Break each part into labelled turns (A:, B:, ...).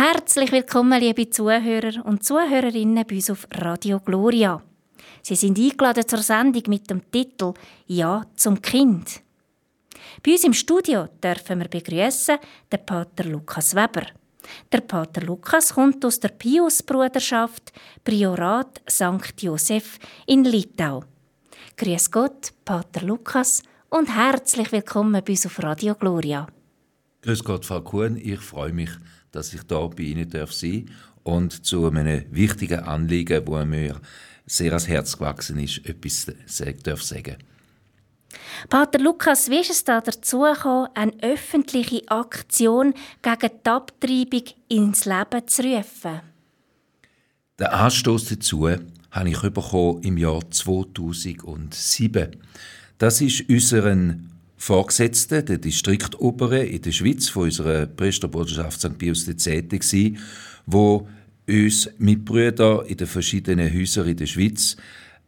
A: Herzlich willkommen, liebe Zuhörer und Zuhörerinnen bei uns auf Radio Gloria. Sie sind eingeladen zur Sendung mit dem Titel Ja zum Kind. Bei uns im Studio dürfen wir begrüßen den Pater Lukas Weber. Der Pater Lukas kommt aus der Pius-Bruderschaft Priorat St. Josef in Litau. Grüß Gott, Pater Lukas, und herzlich willkommen bei uns auf Radio Gloria.
B: Grüß Gott, Frau Kuhn. Ich freue mich, dass ich da bei Ihnen darf sein und zu einem wichtigen Anliegen, wo mir sehr ans Herz gewachsen ist, etwas sagen darf sagen.
A: Pater Lukas, wie ist es da dazu gekommen, eine öffentliche Aktion gegen die Abtreibung ins Leben zu rufen?
B: Den Anstoß dazu habe ich bekommen im Jahr 2007. Das ist unseren Vorgesetzten, der Distriktobere in der Schweiz von unserer Priesterbruderschaft St. Pius X., wo uns Mitbrüder in den verschiedenen Häusern in der Schweiz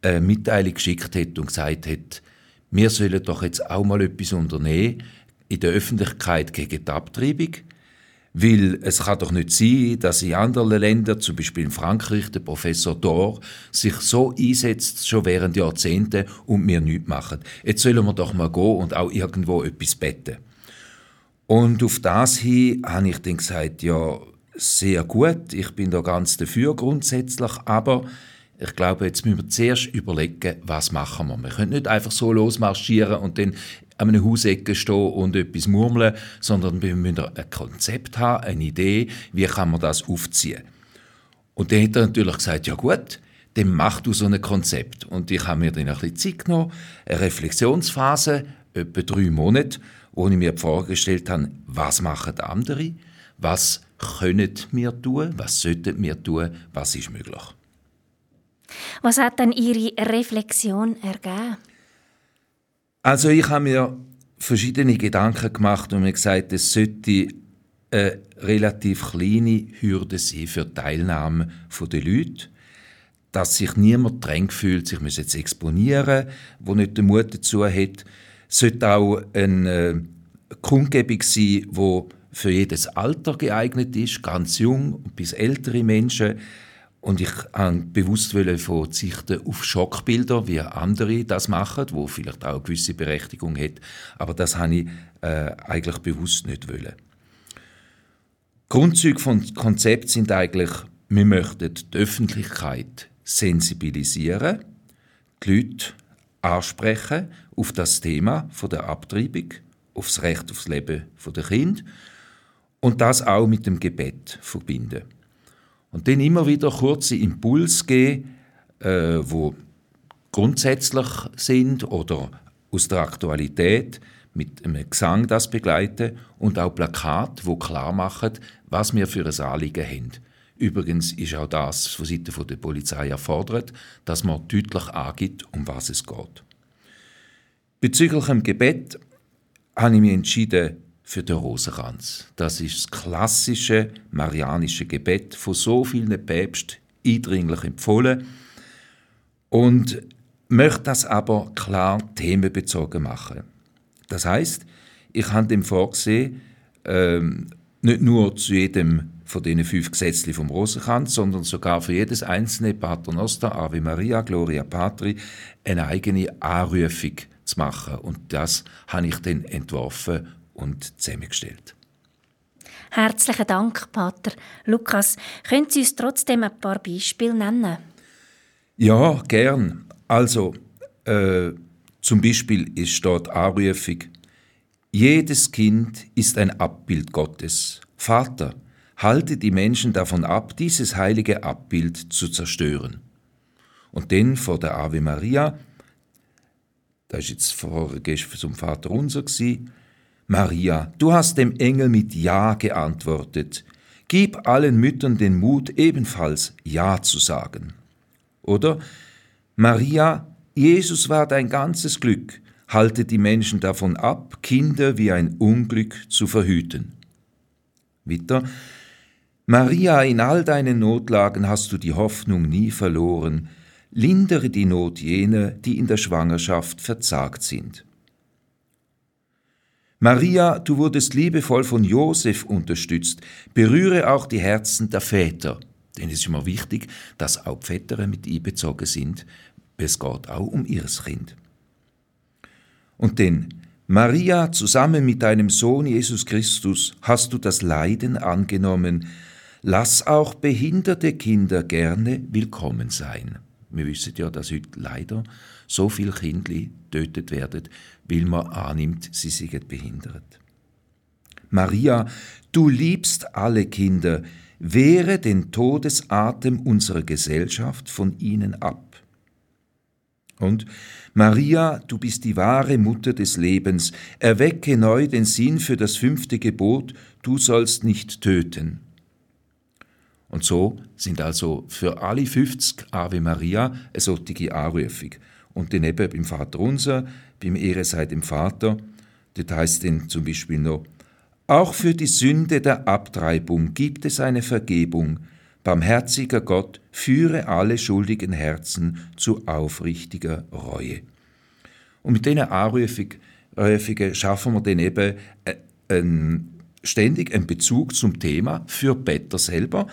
B: eine Mitteilung geschickt hat und gesagt hat, wir sollen doch jetzt auch mal etwas unternehmen in der Öffentlichkeit gegen die Abtreibung. Weil es kann doch nicht sein, dass in anderen Ländern, zum Beispiel in Frankreich, der Professor Dor sich so einsetzt, schon während Jahrzehnten, und wir nichts machen. Jetzt sollen wir doch mal gehen und auch irgendwo etwas beten. Und auf das hin habe ich dann gesagt, ja, sehr gut, ich bin da ganz dafür grundsätzlich, aber ich glaube, jetzt müssen wir zuerst überlegen, was machen wir. Wir können nicht einfach so losmarschieren und dann an einer Hausecke stehen und etwas murmeln, sondern wir müssen ein Konzept haben, eine Idee, wie kann man das aufziehen. Und dann hat er natürlich gesagt, ja gut, dann mach du so ein Konzept. Und ich habe mir dann ein bisschen Zeit genommen, eine Reflexionsphase, etwa drei Monate, wo ich mir vorgestellt habe, was machen andere, was können wir tun, was sollten wir tun, was ist möglich.
A: Was hat denn Ihre Reflexion ergeben?
B: Also ich habe mir verschiedene Gedanken gemacht und mir gesagt, es sollte eine relativ kleine Hürde sein für die Teilnahme der Leute, dass sich niemand drängt fühlt, sich jetzt exponieren, wo nicht den Mut dazu hat. Es sollte auch eine Kundgebung sein, wo für jedes Alter geeignet ist, ganz jung bis ältere Menschen. Und ich wollte bewusst verzichten auf Schockbilder, wie andere das machen, wo vielleicht auch eine gewisse Berechtigung hat. Aber das habe ich äh, eigentlich bewusst nicht wollen. Grundzüge von Konzept sind eigentlich, wir möchten die Öffentlichkeit sensibilisieren, die Leute ansprechen auf das Thema von der Abtreibung, auf das Recht aufs Leben der Kind und das auch mit dem Gebet verbinden. Und dann immer wieder kurze Impuls geben, äh, wo grundsätzlich sind oder aus der Aktualität mit einem Gesang das begleiten und auch Plakat, wo klar machen, was wir für ein Anliegen haben. Übrigens ist auch das von Seiten der Polizei erfordert, dass man deutlich angibt, um was es geht. Bezüglich dem Gebet habe ich mich entschieden, für den Rosenkranz. Das ist das klassische marianische Gebet von so vielen Päpsten eindringlich empfohlen und möchte das aber klar themenbezogen machen. Das heißt, ich habe dem vorgesehen, ähm, nicht nur zu jedem von diesen fünf Gesetzen vom Rosenkranz, sondern sogar für jedes einzelne Paternoster, Ave Maria, Gloria Patri, eine eigene Anrufung zu machen. Und das habe ich dann entworfen und zusammengestellt.
A: Herzlichen Dank, Pater. Lukas, können Sie uns trotzdem ein paar Beispiele nennen?
B: Ja, gern. Also, äh, zum Beispiel ist dort Anrufung, jedes Kind ist ein Abbild Gottes. Vater, halte die Menschen davon ab, dieses heilige Abbild zu zerstören. Und dann vor der Ave Maria, da ist jetzt vorher zum Vater unser gewesen, Maria, du hast dem Engel mit Ja geantwortet. Gib allen Müttern den Mut, ebenfalls Ja zu sagen. Oder Maria, Jesus war dein ganzes Glück, halte die Menschen davon ab, Kinder wie ein Unglück zu verhüten. Weiter, Maria, in all deinen Notlagen hast du die Hoffnung nie verloren, lindere die Not jener, die in der Schwangerschaft verzagt sind. Maria, du wurdest liebevoll von Josef unterstützt. Berühre auch die Herzen der Väter. Denn es ist immer wichtig, dass auch Väter mit einbezogen sind. Es geht auch um ihr Kind. Und denn, Maria, zusammen mit deinem Sohn Jesus Christus hast du das Leiden angenommen. Lass auch behinderte Kinder gerne willkommen sein. Wir wissen ja, dass heute leider so viele Kinder getötet werden, weil man annimmt, sie seien behindert. Maria, du liebst alle Kinder, wehre den Todesatem unserer Gesellschaft von ihnen ab. Und Maria, du bist die wahre Mutter des Lebens, erwecke neu den Sinn für das fünfte Gebot, du sollst nicht töten. Und so sind also für alle 50 Ave Maria eine solche Anrufung. Und dann eben beim Vater Unser, beim Ehre sei dem Vater, das heißt dann zum Beispiel noch, auch für die Sünde der Abtreibung gibt es eine Vergebung. Barmherziger Gott, führe alle schuldigen Herzen zu aufrichtiger Reue. Und mit diesen Anrufungen schaffen wir dann eben äh, einen, ständig einen Bezug zum Thema für Better selber,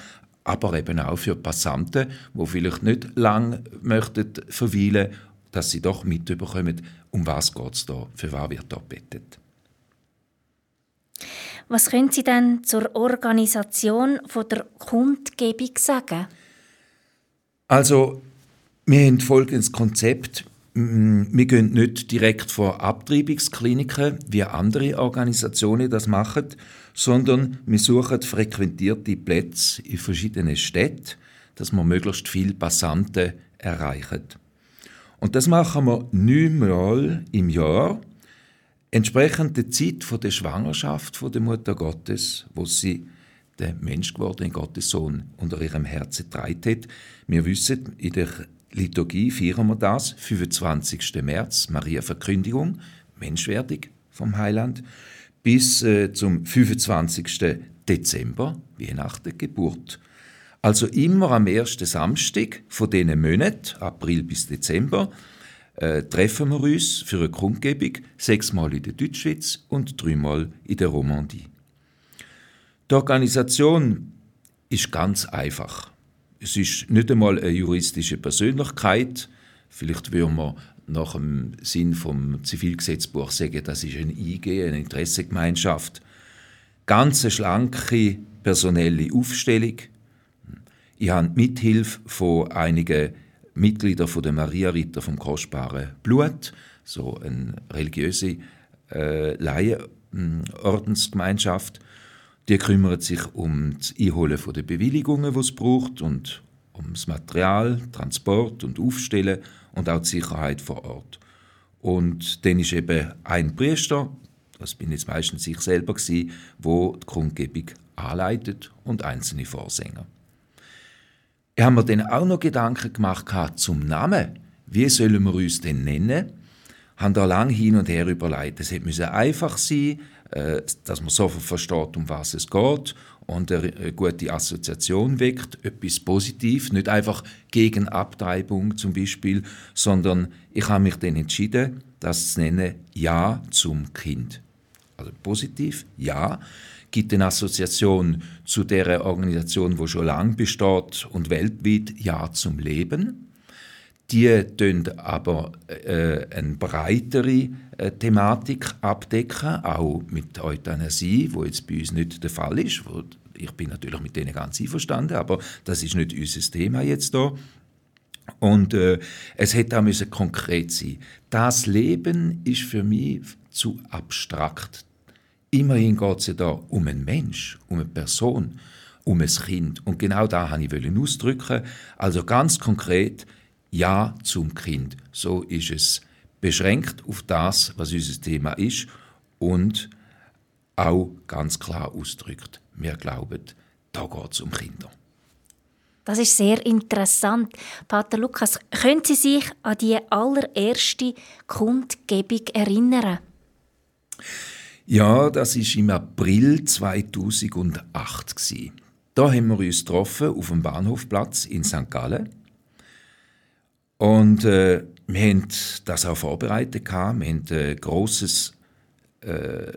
B: aber eben auch für Passanten, wo vielleicht nicht lang möchten verweilen, dass sie doch mitbekommen, um was es da, für was wird da bettet.
A: Was können Sie denn zur Organisation von der Kundgebung sagen?
B: Also, wir haben folgendes Konzept. Wir gehen nicht direkt vor Abtreibungskliniken, wie andere Organisationen das machen, sondern wir suchen frequentierte Plätze in verschiedenen Städten, dass wir möglichst viele Passanten erreichen. Und das machen wir neunmal im Jahr, entsprechend der Zeit der Schwangerschaft der Mutter Gottes, wo sie der Mensch gewordene Gottessohn unter ihrem Herzen getragen hat. Wir wissen, in der Liturgie feiern wir das, 25. März, Maria Verkündigung, Menschwerdung vom Heiland, bis äh, zum 25. Dezember, Weihnachten, Geburt. Also immer am ersten Samstag von diesen Monaten, April bis Dezember, äh, treffen wir uns für eine Kundgebung, sechsmal in der Deutschschweiz und dreimal in der Romandie. Die Organisation ist ganz einfach. Es ist nicht einmal eine juristische Persönlichkeit. Vielleicht würden wir nach dem Sinn vom Zivilgesetzbuch sagen, das ist ein IG, eine Interessengemeinschaft. Ganz eine schlanke personelle Aufstellung. Ich habe Mithilfe von einigen Mitgliedern der Maria-Ritter vom kostbaren Blut, so eine religiöse äh, Laienordensgemeinschaft. Die kümmert sich um das Einholen der Bewilligungen, die es braucht, und um das Material, Transport und Aufstellen und auch die Sicherheit vor Ort. Und dann ist eben ein Priester, das bin jetzt meistens ich selber wo die Kundgebung anleitet und einzelne Vorsänger. Ich habe mir dann auch noch Gedanken gemacht zum Namen. Wie sollen wir uns denn nennen? Haben da lang hin und her überlegt. Es hätte einfach sein, äh, dass man sofort versteht, um was es geht und eine gute Assoziation weckt, etwas Positives, nicht einfach gegen Abtreibung zum Beispiel, sondern ich habe mich dann entschieden, das zu nennen Ja zum Kind. Also positiv, ja, gibt eine Assoziation zu der Organisation, wo schon lange besteht und weltweit Ja zum Leben die tun aber äh, eine breitere äh, Thematik abdecken, auch mit Euthanasie, wo jetzt bei uns nicht der Fall ist. Wo, ich bin natürlich mit denen ganz einverstanden, aber das ist nicht unser Thema jetzt da. Und äh, es hätte auch müssen konkret sein. Das Leben ist für mich zu abstrakt. Immerhin geht es ja da um einen Mensch, um eine Person, um ein Kind. Und genau da wollte ich ausdrücken. Also ganz konkret, ja zum Kind. So ist es beschränkt auf das, was unser Thema ist und auch ganz klar ausdrückt. Wir glauben, da geht es um Kinder.
A: Das ist sehr interessant. Pater Lukas, können Sie sich an die allererste Kundgebung erinnern?
B: Ja, das ist im April 2008 Da haben wir uns getroffen auf dem Bahnhofplatz in St. Gallen und äh, wir haben das auch vorbereitet. Wir haben ein grosses äh,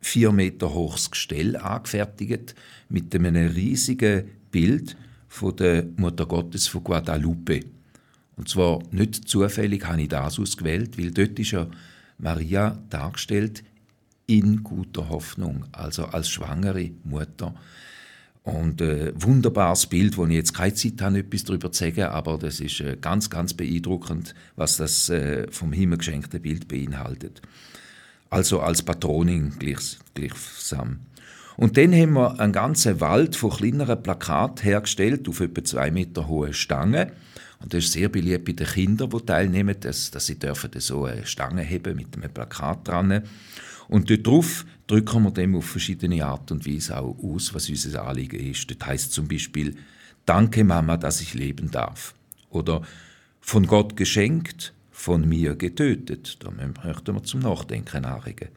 B: vier Meter hohes Gestell angefertigt mit einem riesigen Bild von der Mutter Gottes von Guadalupe. Und zwar nicht zufällig habe ich das ausgewählt, weil dort ist ja Maria dargestellt in guter Hoffnung, also als schwangere Mutter. Und äh, wunderbares Bild, wo ich jetzt keine Zeit habe, etwas darüber zu sagen, aber das ist äh, ganz, ganz beeindruckend, was das äh, vom Himmel geschenkte Bild beinhaltet. Also als Patronin gleich, gleichsam. Und dann haben wir einen ganzen Wald von kleineren Plakaten hergestellt, auf etwa zwei Meter hohe Stangen. Und das ist sehr beliebt bei den Kindern, die teilnehmen, dass, dass sie dürfen so eine Stange haben mit einem Plakat dran. Und dort drauf drücken wir dem auf verschiedene Art und Weise auch aus, was unser Anliegen ist. Das heißt zum Beispiel, Danke Mama, dass ich leben darf. Oder von Gott geschenkt, von mir getötet. Da möchten wir zum Nachdenken anregen.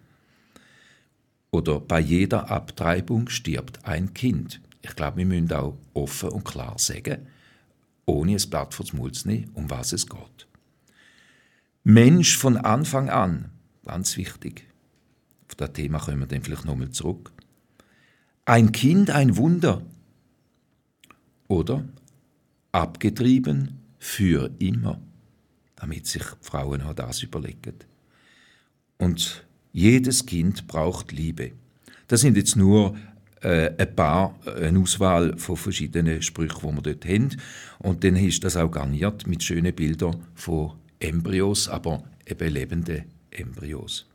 B: Oder bei jeder Abtreibung stirbt ein Kind. Ich glaube, wir müssen auch offen und klar sagen, ohne ein Blatt vor Mund zu nehmen, um was es geht. Mensch von Anfang an, ganz wichtig. Auf das Thema kommen wir dann vielleicht nochmal zurück. Ein Kind, ein Wunder. Oder abgetrieben für immer, damit sich Frauen auch das überlegen. Und jedes Kind braucht Liebe. Das sind jetzt nur äh, ein paar, eine Auswahl von verschiedenen Sprüchen, die wir dort haben. Und dann ist das auch garniert mit schönen Bildern von Embryos, aber eben lebende Embryos.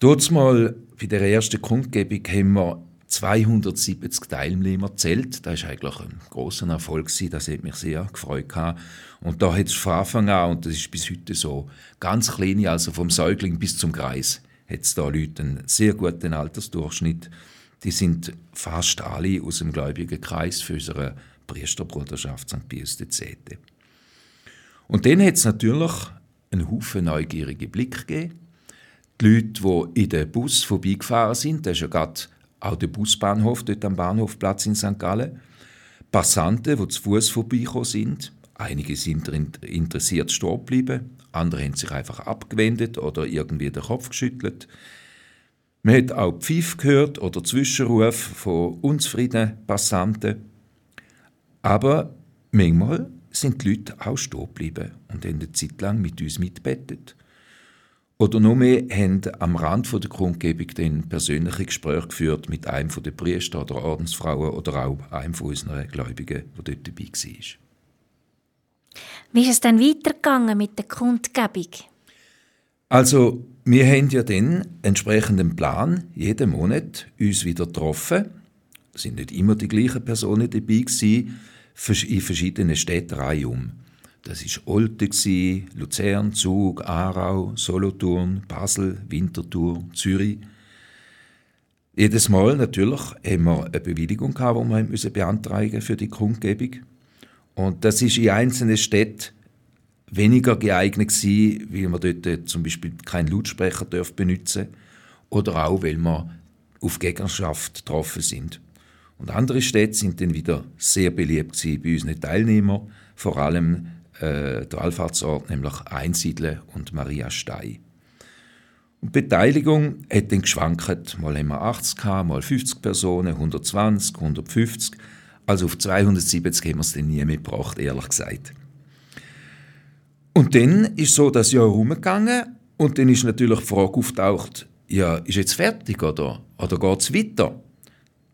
B: Dort mal bei der ersten Kundgebung haben wir 270 Teilnehmer zählt. Das ist eigentlich ein großer Erfolg. Das hat mich sehr gefreut. Und da hat es von Anfang an, und das ist bis heute so, ganz kleine, also vom Säugling bis zum Kreis, hat es da Leute einen sehr guten Altersdurchschnitt. Die sind fast alle aus dem gläubigen Kreis für unsere Priesterbruderschaft St. Pius X. Und dann hat es natürlich einen Haufen neugierige Blick gegeben. Die Leute, die in den Bus vorbeigefahren sind, das ist ja gerade auch der Busbahnhof dort am Bahnhofplatz in St. Gallen. Passanten, die zu Fuß vorbeigekommen sind. Einige sind interessiert stehen geblieben, andere haben sich einfach abgewendet oder irgendwie den Kopf geschüttelt. Man hat auch Pfiff gehört oder Zwischenrufe von unzufriedenen Passanten. Aber manchmal sind die Leute auch stehen geblieben und haben eine Zeit lang mit uns mitbettet. Oder noch mehr haben am Rand der Kundgebung dann persönliche Gespräche geführt mit einem der Priester oder Ordensfrauen oder auch einem von unseren Gläubigen, der dort dabei war.
A: Wie ist es dann weitergegangen mit der Kundgebung?
B: Also, wir haben ja dann entsprechenden Plan, jeden Monat uns wieder getroffen. Es sind nicht immer die gleichen Personen dabei gewesen, in verschiedenen Städten reihum. Das war Olten, Luzern, Zug, Aarau, Solothurn, Basel, Winterthur, Zürich. Jedes Mal natürlich haben wir eine Bewilligung gehabt, die wir müssen beantragen für die Kundgebung. Und das ist in einzelnen Städten weniger geeignet gewesen, weil man dort zum Beispiel keinen Lautsprecher benutzen dürfen oder auch, weil wir auf Gegnerschaft getroffen sind. Und andere Städte sind dann wieder sehr beliebt bei unseren Teilnehmern, vor allem äh, der Allfahrtsort, nämlich Einsiedeln und Maria Stey. Und die Beteiligung hat dann geschwankt. Mal haben wir 80 gehabt, mal 50 Personen, 120, 150. Also auf 270 haben wir es dann nie mitgebracht, ehrlich gesagt. Und dann ist so das Jahr herumgegangen und dann ist natürlich die Frage auftaucht, ja, ist jetzt fertig oder, oder geht es weiter?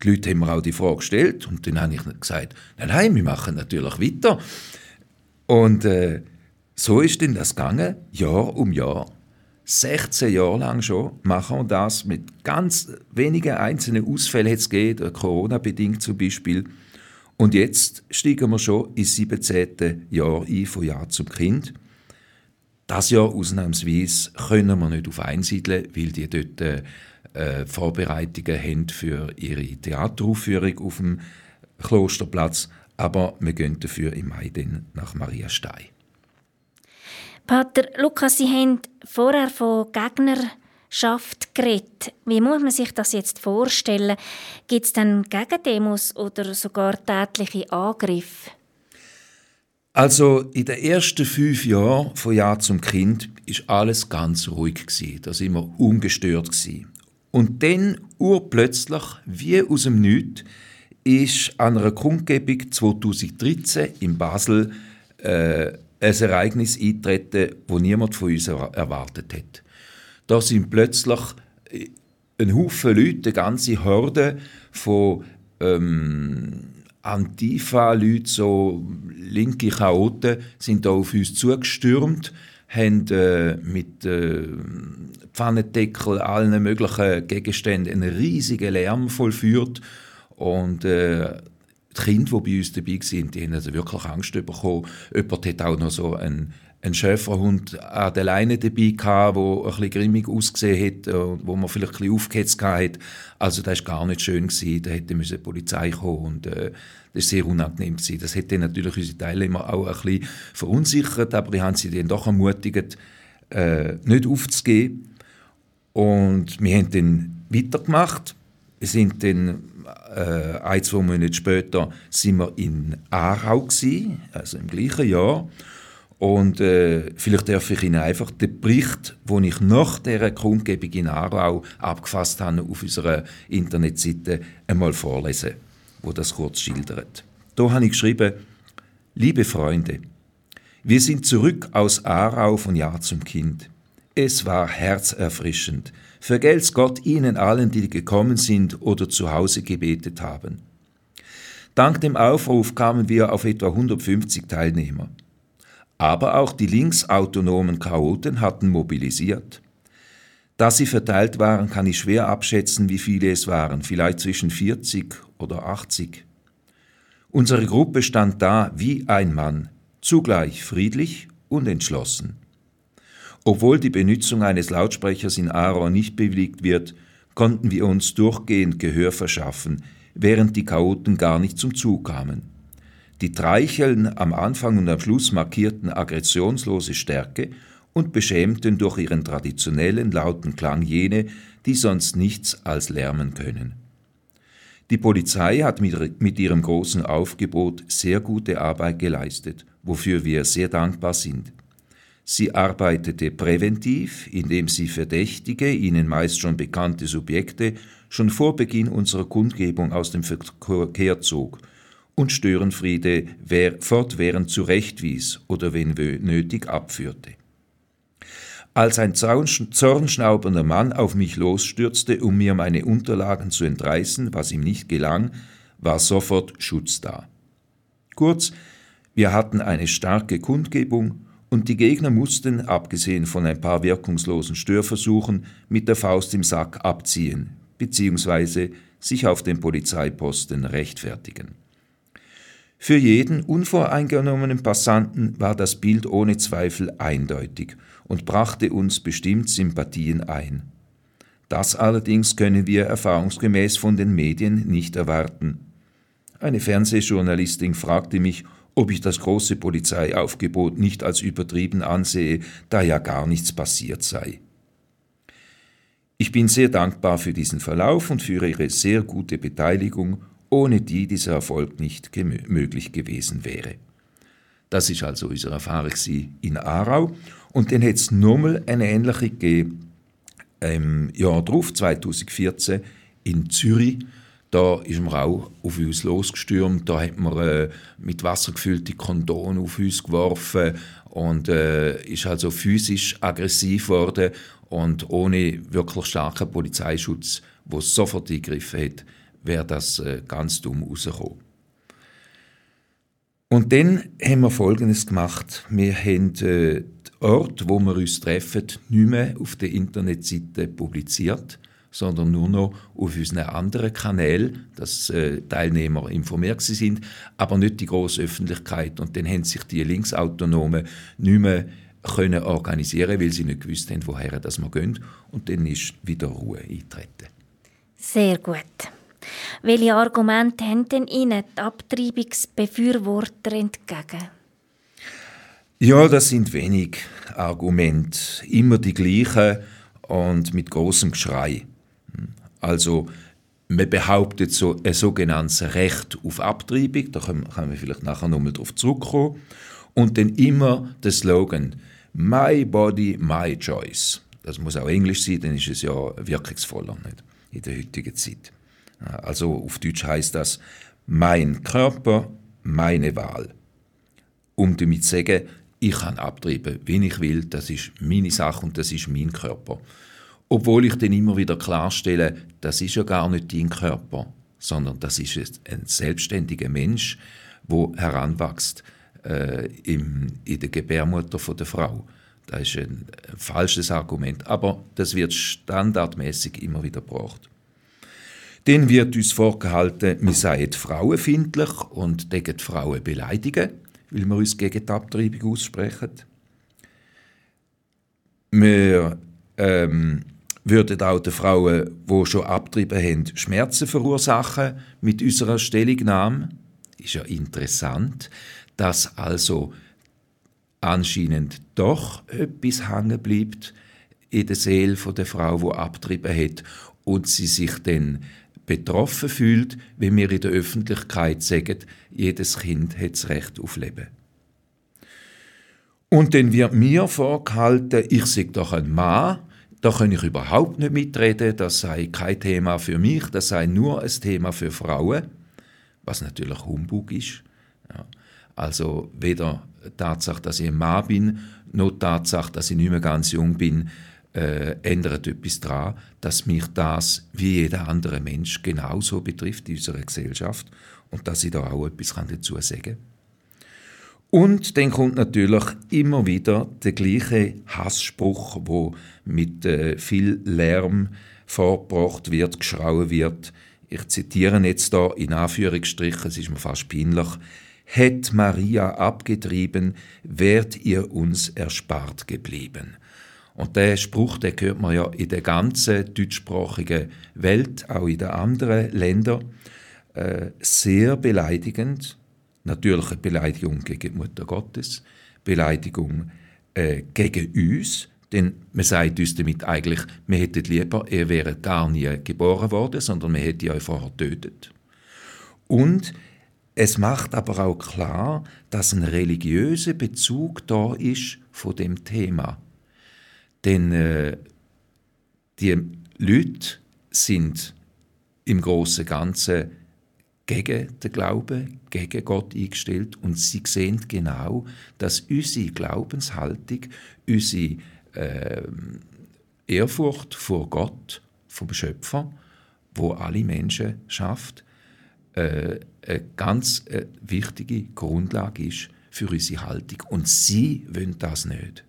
B: Die Leute haben mir auch die Frage gestellt und dann habe ich gesagt, nein, nein, wir machen natürlich weiter. Und äh, so ist denn das gegangen, Jahr um Jahr. 16 Jahre lang schon machen wir das mit ganz wenigen einzelnen Ausfällen jetzt geht, Corona-bedingt zum Beispiel. Und jetzt steigen wir schon ins 17. Jahr ein von Jahr zum Kind. Das Jahr ausnahmsweise können wir nicht auf einsiedeln, weil die dort äh, Vorbereitungen haben für ihre Theateraufführung auf dem Klosterplatz aber wir gehen dafür im Mai dann nach Maria Stey.
A: Pater Lukas, Sie haben vorher von Gegnerschaft geredet. Wie muss man sich das jetzt vorstellen? Gibt es dann Gegendemos oder sogar tätliche Angriffe?
B: Also in den ersten fünf Jahren von Jahr zum Kind ist alles ganz ruhig gewesen. Da sind wir ungestört gewesen. Und dann, urplötzlich, wie aus dem Nichts, ist an einer Kundgebung 2013 in Basel äh, ein Ereignis eintreten, das niemand von uns erwartet hat. Da sind plötzlich äh, ein Haufen Leute, eine ganze Horde von ähm, Antifa-Leuten, so linke Chaoten, sind da auf uns zugestürmt, haben äh, mit äh, Pfannendeckel, allen möglichen Gegenständen einen riesigen Lärm vollführt und äh, die Kinder, die bei uns dabei waren, die haben also wirklich Angst bekommen. Jemand hat auch noch so einen, einen Schäferhund an der Leine dabei gehabt, der ein bisschen grimmig ausgesehen hat, wo man vielleicht ein bisschen aufgehetzt hat. Also das war gar nicht schön. Gewesen. Da hätte die Polizei kommen und äh, das war sehr unangenehm. Gewesen. Das hätte natürlich unsere Teilnehmer auch ein bisschen verunsichert, aber die haben sie dann doch ermutigt, äh, nicht aufzugeben. Und wir haben dann weitergemacht. Wir sind dann äh, ein, zwei Monate später sind wir in Aarau gewesen, also im gleichen Jahr. Und äh, vielleicht darf ich Ihnen einfach den Bericht, den ich nach dieser Kundgebung in Aarau abgefasst habe, auf unserer Internetseite einmal vorlesen, wo das kurz schildert. Da habe ich geschrieben, liebe Freunde, wir sind zurück aus Aarau von Jahr zum Kind. Es war herzerfrischend, Vergelt's Gott ihnen allen, die gekommen sind oder zu Hause gebetet haben. Dank dem Aufruf kamen wir auf etwa 150 Teilnehmer. Aber auch die linksautonomen Chaoten hatten mobilisiert. Da sie verteilt waren, kann ich schwer abschätzen, wie viele es waren, vielleicht zwischen 40 oder 80. Unsere Gruppe stand da wie ein Mann, zugleich friedlich und entschlossen. Obwohl die Benutzung eines Lautsprechers in Aarau nicht bewilligt wird, konnten wir uns durchgehend Gehör verschaffen, während die Chaoten gar nicht zum Zug kamen. Die Treicheln am Anfang und am Schluss markierten aggressionslose Stärke und beschämten durch ihren traditionellen lauten Klang jene, die sonst nichts als lärmen können. Die Polizei hat mit ihrem großen Aufgebot sehr gute Arbeit geleistet, wofür wir sehr dankbar sind. Sie arbeitete präventiv, indem sie verdächtige, ihnen meist schon bekannte Subjekte schon vor Beginn unserer Kundgebung aus dem Verkehr zog und Störenfriede fortwährend zurechtwies oder wenn nötig abführte. Als ein zornschnaubernder Mann auf mich losstürzte, um mir meine Unterlagen zu entreißen, was ihm nicht gelang, war sofort Schutz da. Kurz, wir hatten eine starke Kundgebung und die Gegner mussten, abgesehen von ein paar wirkungslosen Störversuchen, mit der Faust im Sack abziehen bzw. sich auf dem Polizeiposten rechtfertigen. Für jeden unvoreingenommenen Passanten war das Bild ohne Zweifel eindeutig und brachte uns bestimmt Sympathien ein. Das allerdings können wir erfahrungsgemäß von den Medien nicht erwarten. Eine Fernsehjournalistin fragte mich, ob ich das große Polizeiaufgebot nicht als übertrieben ansehe, da ja gar nichts passiert sei. Ich bin sehr dankbar für diesen Verlauf und für Ihre sehr gute Beteiligung, ohne die dieser Erfolg nicht möglich gewesen wäre. Das ist also unsere Erfahrung in Aarau. Und dann hat es nochmal eine ähnliche gegeben im Jahr darauf, 2014, in Zürich. Da ist man auch auf uns losgestürmt, da hat man äh, mit Wasser gefüllte Kondome auf uns geworfen und äh, ist also physisch aggressiv geworden und ohne wirklich starken Polizeischutz, wo sofort eingegriffen hat, wäre das äh, ganz dumm rausgekommen. Und dann haben wir Folgendes gemacht. Wir haben äh, den Ort, wo wir uns treffen, nicht mehr auf der Internetseite publiziert, sondern nur noch auf unseren anderen Kanälen, dass äh, Teilnehmer informiert sind, aber nicht die große Öffentlichkeit. Und dann haben sich die Linksautonomen nicht mehr können organisieren, weil sie nicht gewusst haben, woher das wir gehen. Und dann ist wieder Ruhe eintreten.
A: Sehr gut. Welche Argumente haben denn Ihnen die Abtreibungsbefürworter entgegen?
B: Ja, das sind wenig Argumente, immer die gleichen und mit großem Geschrei. Also man behauptet so ein sogenanntes Recht auf Abtreibung, da können wir vielleicht nachher nochmal darauf zurückkommen. Und dann immer der Slogan My Body, My Choice. Das muss auch Englisch sein, dann ist es ja wirkungsvoller nicht? in der heutigen Zeit. Also auf Deutsch heißt das mein Körper, meine Wahl. Um damit zu sagen, ich kann abtreiben, wenn ich will, das ist meine Sache und das ist mein Körper. Obwohl ich dann immer wieder klarstelle, das ist ja gar nicht dein Körper, sondern das ist ein selbstständiger Mensch, wo heranwächst äh, im, in der Gebärmutter von der Frau. Das ist ein, ein falsches Argument, aber das wird standardmäßig immer wieder gebracht. Dann wird uns vorgehalten, wir seien frauenfindlich und gegen die Frauen beleidigen, weil wir uns gegen die Abtreibung aussprechen. Wir ähm, würden auch den Frauen, die schon abgetrieben haben, Schmerzen verursachen mit unserer Stellungnahme. Ist ja interessant, dass also anscheinend doch etwas hängen bleibt in der Seele der Frau, die abgetrieben hat und sie sich dann betroffen fühlt, wenn wir in der Öffentlichkeit sagen, jedes Kind hat das Recht auf Leben. Und dann wird mir vorgehalten, ich sei doch ein Mann, da kann ich überhaupt nicht mitreden, das sei kein Thema für mich, das sei nur ein Thema für Frauen, was natürlich Humbug ist. Ja. Also weder die Tatsache, dass ich ein Mann bin, noch die Tatsache, dass ich nicht mehr ganz jung bin, äh, ändert etwas daran, dass mich das wie jeder andere Mensch genauso betrifft in unserer Gesellschaft und dass ich da auch etwas dazu sagen kann. Und dann kommt natürlich immer wieder der gleiche Hassspruch, wo mit äh, viel Lärm vorgebracht wird, geschrauen wird. Ich zitiere jetzt da in Anführungsstrichen, es ist mir fast peinlich. Hätt Maria abgetrieben, wärt ihr uns erspart geblieben. Und der Spruch, den hört man ja in der ganzen deutschsprachigen Welt, auch in den anderen Ländern, äh, sehr beleidigend. Natürlich eine Beleidigung gegen die Mutter Gottes, Beleidigung äh, gegen uns, denn man sagt uns damit eigentlich, wir hätten lieber, ihr wäret gar nie geboren worden, sondern wir hätten euch vorher getötet. Und es macht aber auch klar, dass ein religiöser Bezug da ist von dem Thema. Denn äh, die Leute sind im Großen und Ganzen gegen den Glauben, gegen Gott eingestellt und sie sehen genau, dass unsere Glaubenshaltung, unsere äh, Ehrfurcht vor Gott, vom Schöpfer, wo alle Menschen schafft, äh, eine ganz äh, wichtige Grundlage ist für unsere Haltung. Und sie wollen das nicht.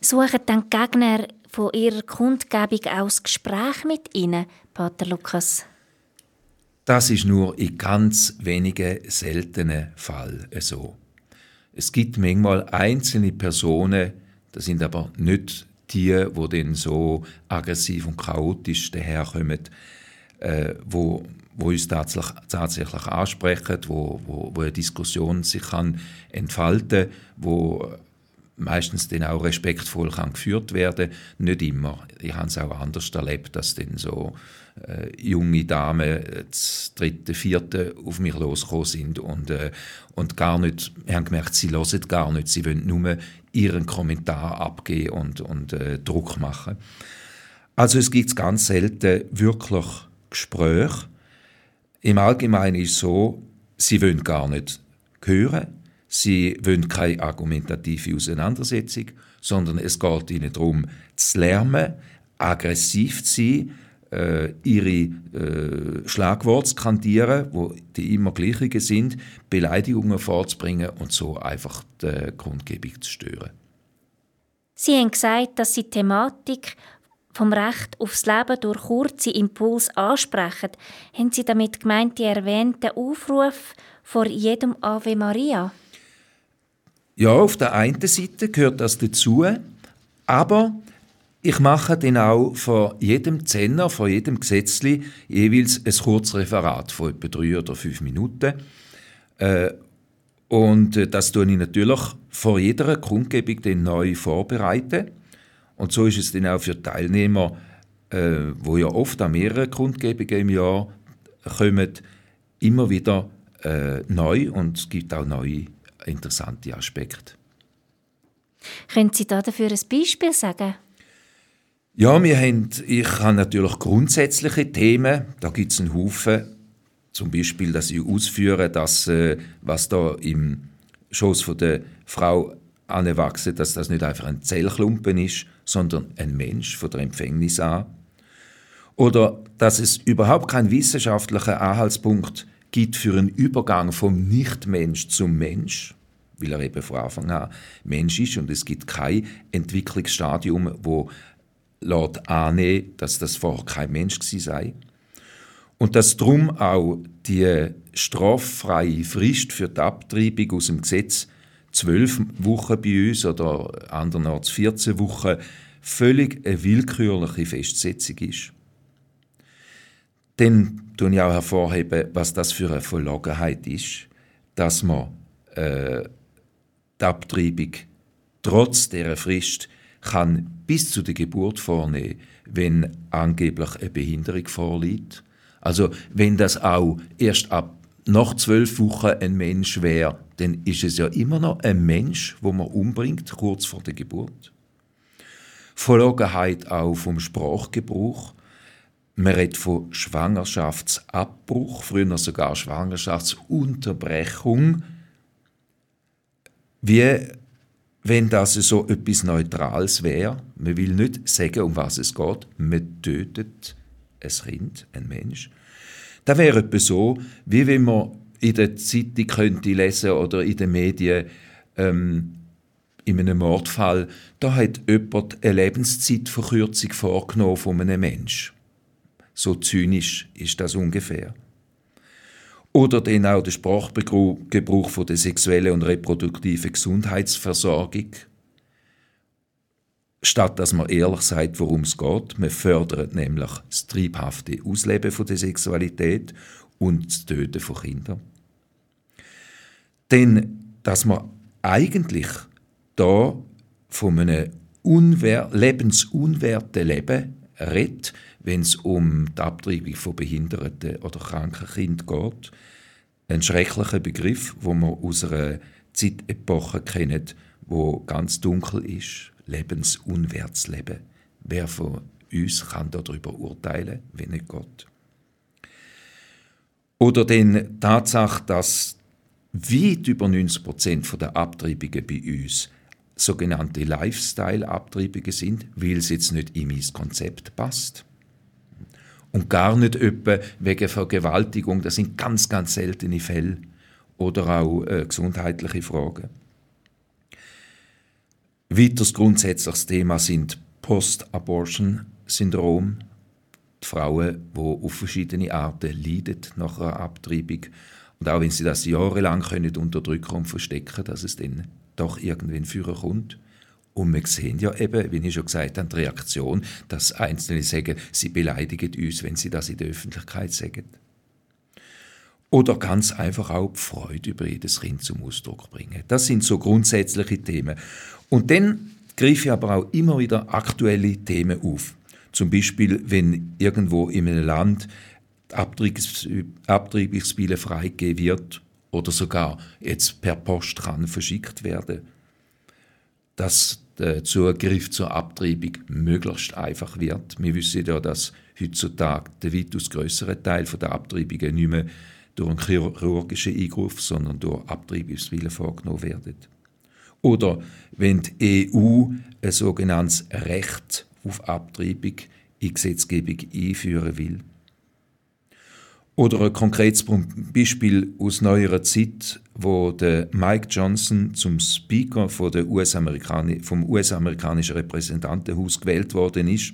A: Suchen dann Gegner von ihrer Kundgebung das Gespräch mit ihnen, Pater Lukas?
B: Das ist nur in ganz wenigen seltenen Fällen so. Es gibt manchmal einzelne Personen, das sind aber nicht die, wo dann so aggressiv und chaotisch daherkommen, äh, wo, wo uns tatsächlich, tatsächlich ansprechen, wo, wo, wo eine Diskussion sich kann entfalten, wo meistens dann auch respektvoll kann geführt werden Nicht immer. Ich habe es auch anders erlebt, dass dann so äh, junge Damen das dritte, vierte auf mich losgekommen sind und, äh, und gar nicht, haben gemerkt, sie hören gar nicht, sie wollen nur ihren Kommentar abgeben und, und äh, Druck machen. Also es gibt ganz selten wirklich Gespräche. Im Allgemeinen ist es so, sie wollen gar nicht hören, Sie wollen keine argumentative Auseinandersetzung, sondern es geht ihnen darum, zu lernen, aggressiv zu sein, äh, ihre äh, Schlagworte zu kandieren, wo die immer gleichen sind, Beleidigungen vorzubringen und so einfach die Grundgebung zu stören.
A: Sie haben gesagt, dass Sie die Thematik vom Recht aufs Leben durch kurze Impulse ansprechen. Haben Sie damit gemeint, die erwähnten Aufruf vor jedem Ave Maria?
B: Ja, auf der einen Seite gehört das dazu, aber ich mache dann auch von jedem Zehner, von jedem Gesetzli jeweils ein kurzes Referat von etwa drei oder fünf Minuten. Äh, und äh, das tue ich natürlich vor jeder Kundgebung dann neu vorbereiten. Und so ist es dann auch für Teilnehmer, äh, wo ja oft an mehreren Kundgebungen im Jahr kommen, immer wieder äh, neu und es gibt auch neue interessante Aspekte.
A: Können Sie da dafür ein Beispiel sagen?
B: Ja, wir haben, ich habe natürlich grundsätzliche Themen, da gibt es einen Haufen. Zum Beispiel, dass ich ausführe, dass äh, was da im Schoß von der Frau anwachsen, dass das nicht einfach ein Zellklumpen ist, sondern ein Mensch von der Empfängnis an. Oder dass es überhaupt keinen wissenschaftlichen Anhaltspunkt gibt für einen Übergang vom Nichtmensch zum Mensch, weil er eben von Anfang an Mensch ist und es gibt kein Entwicklungsstadium, wo laut annehmen, dass das vorher kein Mensch sei. Und dass drum auch die straffreie Frist für die Abtreibung aus dem Gesetz zwölf Wochen bei uns oder andernorts 14 Wochen völlig eine willkürliche Festsetzung ist. Dann tue ich auch hervorheben, was das für eine Verlogenheit ist, dass man äh, die Abtreibung trotz dieser Frist kann bis zu der Geburt vornehmen, wenn angeblich eine Behinderung vorliegt. Also wenn das auch erst ab nach zwölf Wochen ein Mensch wäre, dann ist es ja immer noch ein Mensch, wo man umbringt, kurz vor der Geburt. Verlogenheit auch vom Sprachgebrauch. Man redet von Schwangerschaftsabbruch, früher sogar Schwangerschaftsunterbrechung. Wie wenn das so etwas Neutrales wäre. Man will nicht sagen, um was es geht. Man tötet ein Kind, ein Mensch. Das wäre etwas so, wie wenn man in der Zeitung könnte lesen oder in den Medien ähm, in einem Mordfall, da hat jemand eine Lebenszeitverkürzung vorgenommen von einem Mensch. So zynisch ist das ungefähr. Oder dann auch der Sprachgebrauch von der sexuellen und reproduktiven Gesundheitsversorgung. Statt dass man ehrlich sagt, worum es geht, man fördert nämlich das triebhafte Ausleben von der Sexualität und das Töten von Kindern. Denn dass man eigentlich da von einem unwer lebensunwerten Leben redet, wenn es um die Abtreibung von behinderten oder kranken Kindern geht. Ein schrecklicher Begriff, wo man aus einer Zeitepoche kennt, wo ganz dunkel ist, lebensunwertes Leben. Wer von uns kann darüber urteilen, wenn nicht Gott? Oder den Tatsache, dass weit über 90 Prozent der Abtreibungen bei uns sogenannte Lifestyle-Abtreibungen sind, weil es jetzt nicht in mein Konzept passt. Und gar nicht etwa wegen Vergewaltigung, das sind ganz, ganz seltene Fälle. Oder auch äh, gesundheitliche Fragen. Weiteres grundsätzliches Thema sind Post-Abortion-Syndrom. Die Frauen, die auf verschiedene Arten leiden nach einer Abtreibung. Und auch wenn sie das jahrelang können unterdrücken und verstecken, dass es dann doch irgendwann führen kommt. Und wir sehen ja eben, wie ich schon gesagt habe, die Reaktion, dass Einzelne sagen, sie beleidigen uns, wenn sie das in der Öffentlichkeit sagen. Oder ganz einfach auch die Freude über jedes Kind zum Ausdruck bringen. Das sind so grundsätzliche Themen. Und dann greife ich aber auch immer wieder aktuelle Themen auf. Zum Beispiel, wenn irgendwo in einem Land Abtreibungsspiele freigegeben wird oder sogar jetzt per Post kann verschickt werden, dass der Zugriff zur Abtreibung möglichst einfach wird. Wir wissen ja, dass heutzutage der weitaus größere Teil der Abtreibungen nicht mehr durch einen chirurgischen Eingriff, sondern durch Abtreibungswillen vorgenommen werden. Oder wenn die EU ein sogenanntes Recht auf Abtreibung in Gesetzgebung einführen will. Oder ein konkretes Beispiel aus neuerer Zeit, wo der Mike Johnson zum Speaker von der US vom US-amerikanischen Repräsentantenhaus gewählt worden ist.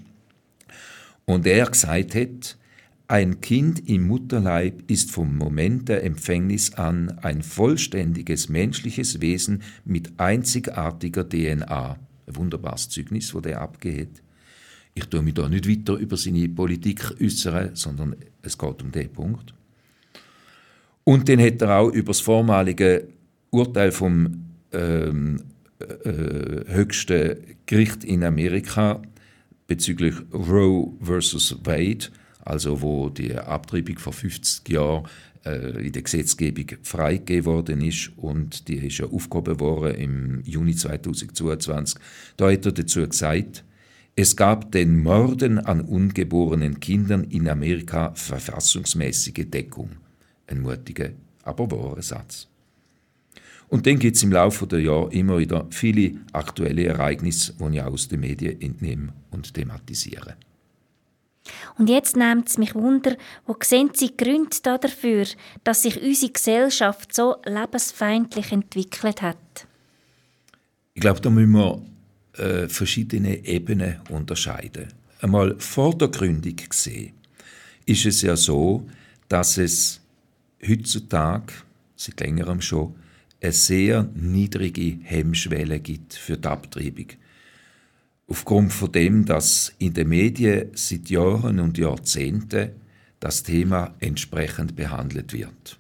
B: Und er gesagt hat, ein Kind im Mutterleib ist vom Moment der Empfängnis an ein vollständiges menschliches Wesen mit einzigartiger DNA. Ein wunderbares Zeugnis, das er abgeht. Ich tue mich da nicht weiter über seine Politik äußern, sondern es geht um den Punkt. Und dann hat er auch über das vormalige Urteil vom ähm, äh, höchsten Gericht in Amerika bezüglich Roe versus Wade, also wo die Abtreibung vor 50 Jahren äh, in der Gesetzgebung freigegeben worden ist und die ist ja aufgehoben worden im Juni 2022. Da hat er dazu gesagt, es gab den Morden an ungeborenen Kindern in Amerika verfassungsmäßige Deckung. Ein mutiger, aber wahrer Satz. Und dann gibt es im Laufe der Jahre immer wieder viele aktuelle Ereignisse, die ich aus den Medien entnehme und thematisiere.
A: Und jetzt nimmt es mich Wunder, wo sehen Sie Gründe dafür, dass sich unsere Gesellschaft so lebensfeindlich entwickelt hat?
B: Ich glaube, da müssen wir äh, verschiedene Ebenen unterscheiden. Einmal vordergründig gesehen ist es ja so, dass es heutzutage, seit längerem schon, eine sehr niedrige Hemmschwelle gibt für die Abtreibung. Aufgrund von dem, dass in den Medien seit Jahren und Jahrzehnten das Thema entsprechend behandelt wird.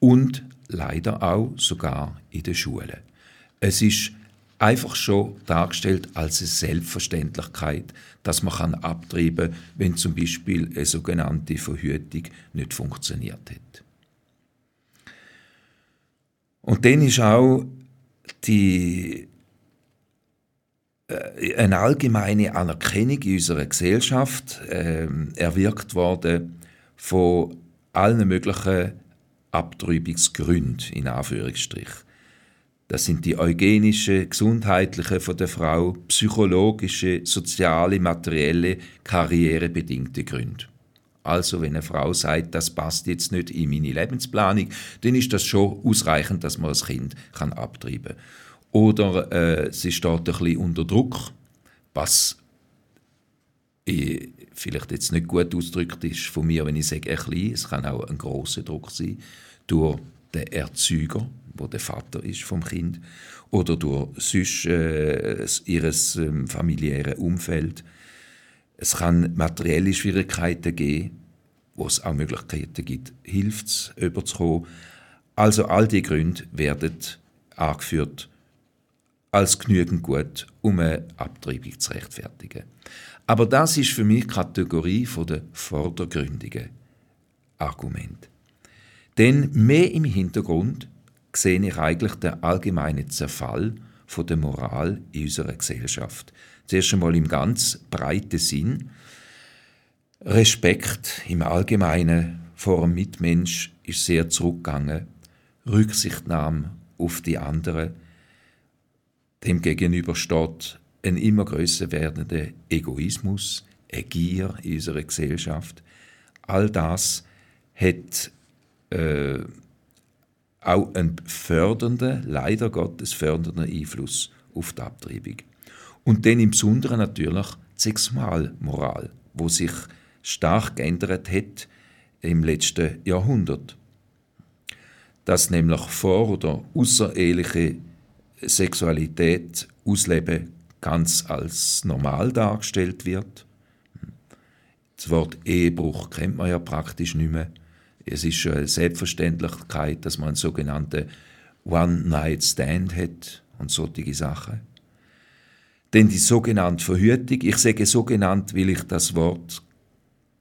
B: Und leider auch sogar in den Schulen. Es ist einfach schon dargestellt als eine Selbstverständlichkeit, dass man kann abtreiben kann, wenn zum Beispiel eine sogenannte Verhütung nicht funktioniert hat. Und dann ist auch die, äh, eine allgemeine Anerkennung in unserer Gesellschaft äh, erwirkt worden von allen möglichen Abtreibungsgründen, in Anführungsstrich. Das sind die eugenische, gesundheitliche von der Frau, psychologische, soziale, materielle, karrierebedingte Gründe. Also wenn eine Frau sagt, das passt jetzt nicht in meine Lebensplanung, dann ist das schon ausreichend, dass man das Kind kann abtreiben kann. Oder äh, sie steht ein bisschen unter Druck, was äh, vielleicht jetzt nicht gut ausgedrückt ist von mir, wenn ich sage ein bisschen, es kann auch ein großer Druck sein, durch den Erzeuger, wo der Vater ist vom Kind, oder durch sonst äh, ihres äh, familiären Umfeld es kann materielle Schwierigkeiten geben, wo es auch Möglichkeiten gibt, Hilfe zu überzukommen. Also all die Gründe werden angeführt als genügend gut, um eine Abtreibung zu rechtfertigen. Aber das ist für mich die Kategorie der vordergründigen Argumente. Denn mehr im Hintergrund sehe ich eigentlich den allgemeinen Zerfall von der Moral in unserer Gesellschaft. Zuerst einmal im ganz breiten Sinn. Respekt im Allgemeinen vor dem Mitmensch ist sehr zurückgegangen. Rücksichtnahme auf die anderen. Dem gegenüber steht ein immer größer werdender Egoismus, eine Gier in unserer Gesellschaft. All das hat äh, auch einen fördernden, leider Gottes fördernden Einfluss auf die Abtreibung. Und dann im Besonderen natürlich die Sexualmoral, wo sich stark geändert hat im letzten Jahrhundert. Dass nämlich vor- oder außereheliche Sexualität ausleben ganz als normal dargestellt wird. Das Wort Ehebruch kennt man ja praktisch nicht mehr. Es ist eine Selbstverständlichkeit, dass man einen sogenannten One-Night-Stand hat und solche Sachen. Denn die sogenannte Verhütung, ich sage sogenannt, weil ich das Wort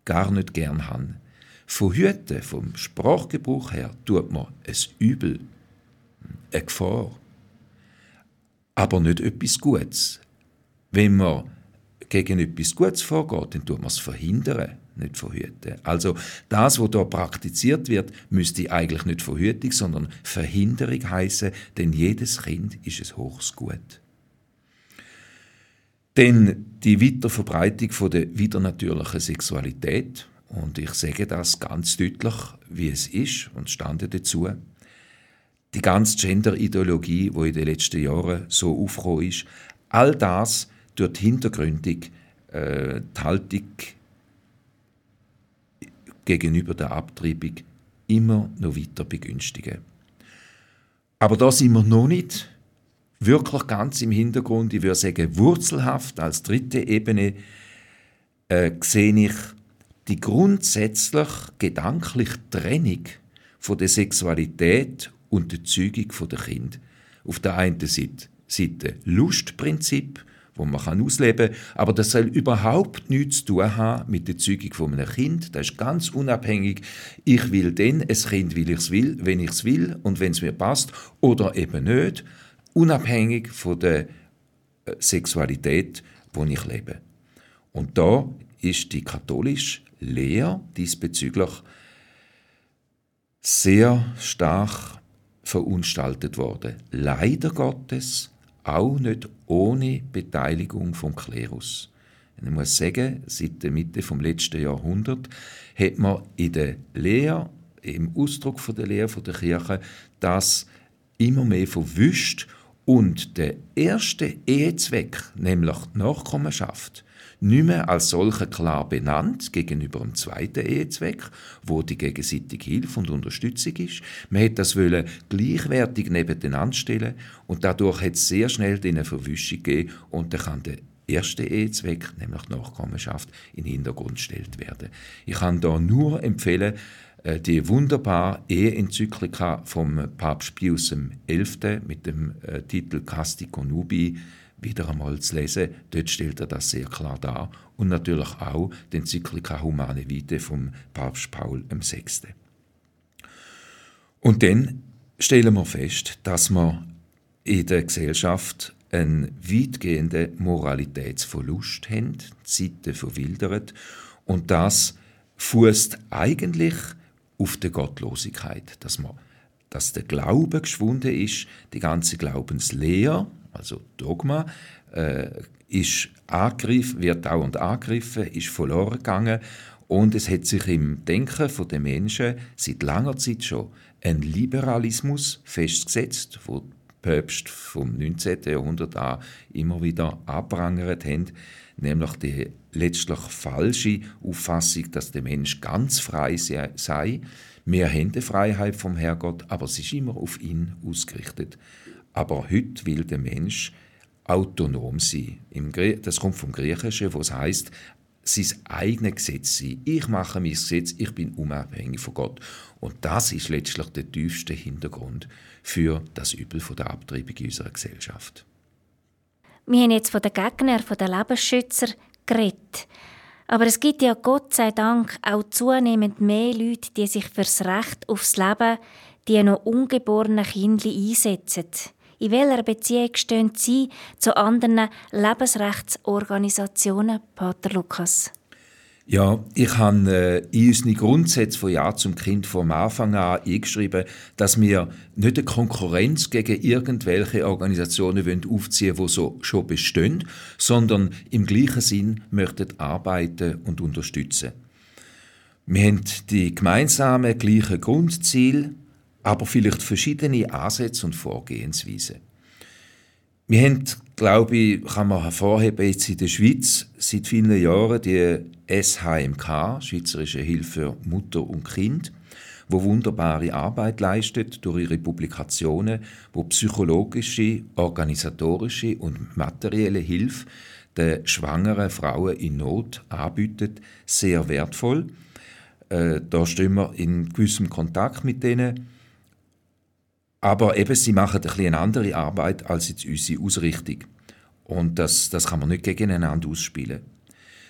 B: gar nicht gern habe. Verhüten, vom Sprachgebrauch her, tut man ein Übel, eine Gefahr. Aber nicht etwas Gutes. Wenn man gegen etwas Gutes vorgeht, dann tut man es verhindern, nicht verhüten. Also das, was da praktiziert wird, müsste eigentlich nicht Verhütung, sondern Verhinderung heißen, denn jedes Kind ist es hochs Gut. Denn die Weiterverbreitung von der widernatürlichen Sexualität, und ich sage das ganz deutlich, wie es ist und stande dazu, die ganze Gender-Ideologie, die in den letzten Jahren so aufgekommen ist, all das durch hintergründig äh, die Haltung gegenüber der Abtreibung immer noch weiter begünstigen. Aber da sind wir noch nicht wirklich ganz im Hintergrund, ich würde sagen wurzelhaft als dritte Ebene, äh, sehe ich die grundsätzlich gedankliche Trennung von der Sexualität und der Zeugung der Kind. Auf der einen Seite, Lustprinzip, wo man kann ausleben kann. Aber das soll überhaupt nichts zu tun haben mit der Zeugung von einem Kind. Das ist ganz unabhängig. Ich will dann ein Kind, weil ich es will, wenn ich es will und wenn es mir passt oder eben nicht. Unabhängig von der äh, Sexualität, wo ich lebe. Und da ist die katholische Lehre diesbezüglich sehr stark verunstaltet worden. Leider Gottes auch nicht ohne Beteiligung vom Klerus. Ich muss sagen, seit der Mitte vom letzten Jahrhundert hat man in der Lehre, im Ausdruck von der Lehre der Kirche, das immer mehr verwischt und der erste Ehezweck, nämlich die Nachkommenschaft, nicht mehr als solcher klar benannt gegenüber dem zweiten Ehezweck, wo die gegenseitige Hilfe und Unterstützung ist. Man hätte das wollen gleichwertig nebeneinander stellen und dadurch hat es sehr schnell eine Verwischung gegeben und dann kann der erste Ehezweck, nämlich die Nachkommenschaft, in den Hintergrund gestellt werden. Ich kann da nur empfehlen, äh, die wunderbare Ehe-Enzyklika vom Papst Pius XI. mit dem äh, Titel Casti Conubi wieder einmal zu lesen. Dort stellt er das sehr klar dar. Und natürlich auch die Enzyklika Humane Vitae vom Papst Paul VI. Und dann stellen wir fest, dass wir in der Gesellschaft einen weitgehenden Moralitätsverlust haben, die Zeiten verwildert und das fußt eigentlich auf der Gottlosigkeit, dass man dass der Glaube geschwunden ist, die ganze Glaubenslehre, also Dogma, äh, ist angegriffen, wird und angegriffen, ist verloren gegangen und es hat sich im Denken der Menschen seit langer Zeit schon ein Liberalismus festgesetzt, wo die Päpste vom 19. Jahrhundert an immer wieder abrangert haben, nämlich die letztlich falsche Auffassung, dass der Mensch ganz frei sei. Wir haben die Freiheit vom Herrgott, aber es ist immer auf ihn ausgerichtet. Aber heute will der Mensch autonom sein. Das kommt vom Griechischen, wo es heißt, sein eigenes Gesetz sein. Ich mache mein Gesetz, ich bin unabhängig von Gott. Und das ist letztlich der tiefste Hintergrund für das Übel von der Abtreibung in unserer Gesellschaft.
A: Wir haben jetzt von den Gegnern der Lebensschützer geredet. Aber es gibt ja Gott sei Dank auch zunehmend mehr Leute, die sich fürs Recht aufs Leben, die noch ungeborenen Kindern einsetzen. In welcher Beziehung stehen Sie zu anderen Lebensrechtsorganisationen, Pater Lukas?
B: Ja, ich habe äh, in unseren Grundsätzen von Ja zum Kind vom Anfang an eingeschrieben, dass wir nicht eine Konkurrenz gegen irgendwelche Organisationen wollen aufziehen die so schon bestehen, sondern im gleichen Sinn möchten arbeiten und unterstützen. Wir haben die gemeinsamen gleichen Grundziele, aber vielleicht verschiedene Ansätze und Vorgehensweisen. Wir haben, glaube ich, kann man hervorheben, jetzt in der Schweiz seit vielen Jahren die SHMK, Schweizerische Hilfe für Mutter und Kind, wo wunderbare Arbeit leistet durch ihre Publikationen, wo psychologische, organisatorische und materielle Hilfe den schwangeren Frauen in Not anbietet, sehr wertvoll. Äh, da stehen wir in gewissem Kontakt mit denen aber eben, sie machen ein bisschen eine andere Arbeit als jetzt unsere Ausrichtung. Und das, das kann man nicht gegeneinander ausspielen.